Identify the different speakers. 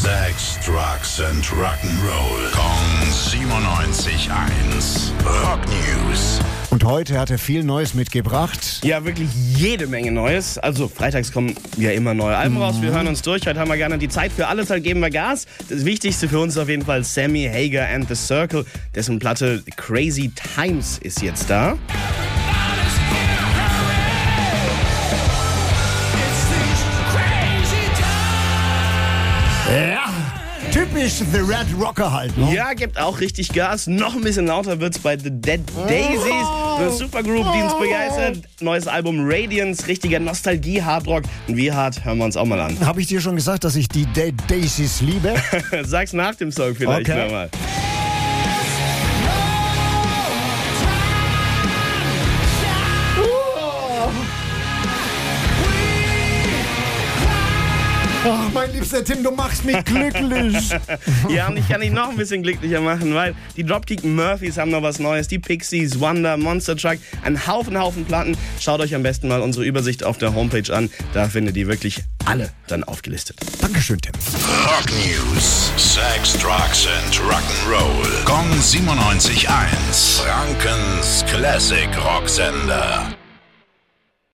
Speaker 1: Sex, Drugs and Rock'n'Roll. Kong 97.1. Rock News.
Speaker 2: Und heute hat er viel Neues mitgebracht.
Speaker 3: Ja, wirklich jede Menge Neues. Also freitags kommen ja immer neue Alben raus. Wir hören uns durch. Heute haben wir gerne die Zeit für alles, halt geben wir Gas. Das Wichtigste für uns ist auf jeden Fall Sammy Hager and the Circle. Dessen Platte Crazy Times ist jetzt da.
Speaker 2: Ja, typisch The Red Rocker halt. Ne?
Speaker 3: Ja, gibt auch richtig Gas. Noch ein bisschen lauter wird's bei The Dead Daisies. Eine Supergroup, die uns begeistert. Neues Album Radiance, richtiger Nostalgie-Hardrock. Und wie hart hören wir uns auch mal an.
Speaker 2: Habe ich dir schon gesagt, dass ich die Dead Daisies liebe?
Speaker 3: Sag's nach dem Song vielleicht
Speaker 2: Okay.
Speaker 3: nochmal.
Speaker 2: Ach, mein liebster Tim, du machst mich glücklich.
Speaker 3: Ja, und ich kann dich noch ein bisschen glücklicher machen, weil die Dropkick Murphys haben noch was Neues. Die Pixies, Wonder, Monster Truck, ein Haufen, Haufen Platten. Schaut euch am besten mal unsere Übersicht auf der Homepage an. Da findet ihr wirklich alle dann aufgelistet.
Speaker 2: Dankeschön, Tim.
Speaker 1: Rock News. Sex, Drugs and Rock'n'Roll. Kong 97.1. Frankens Classic Rocksender.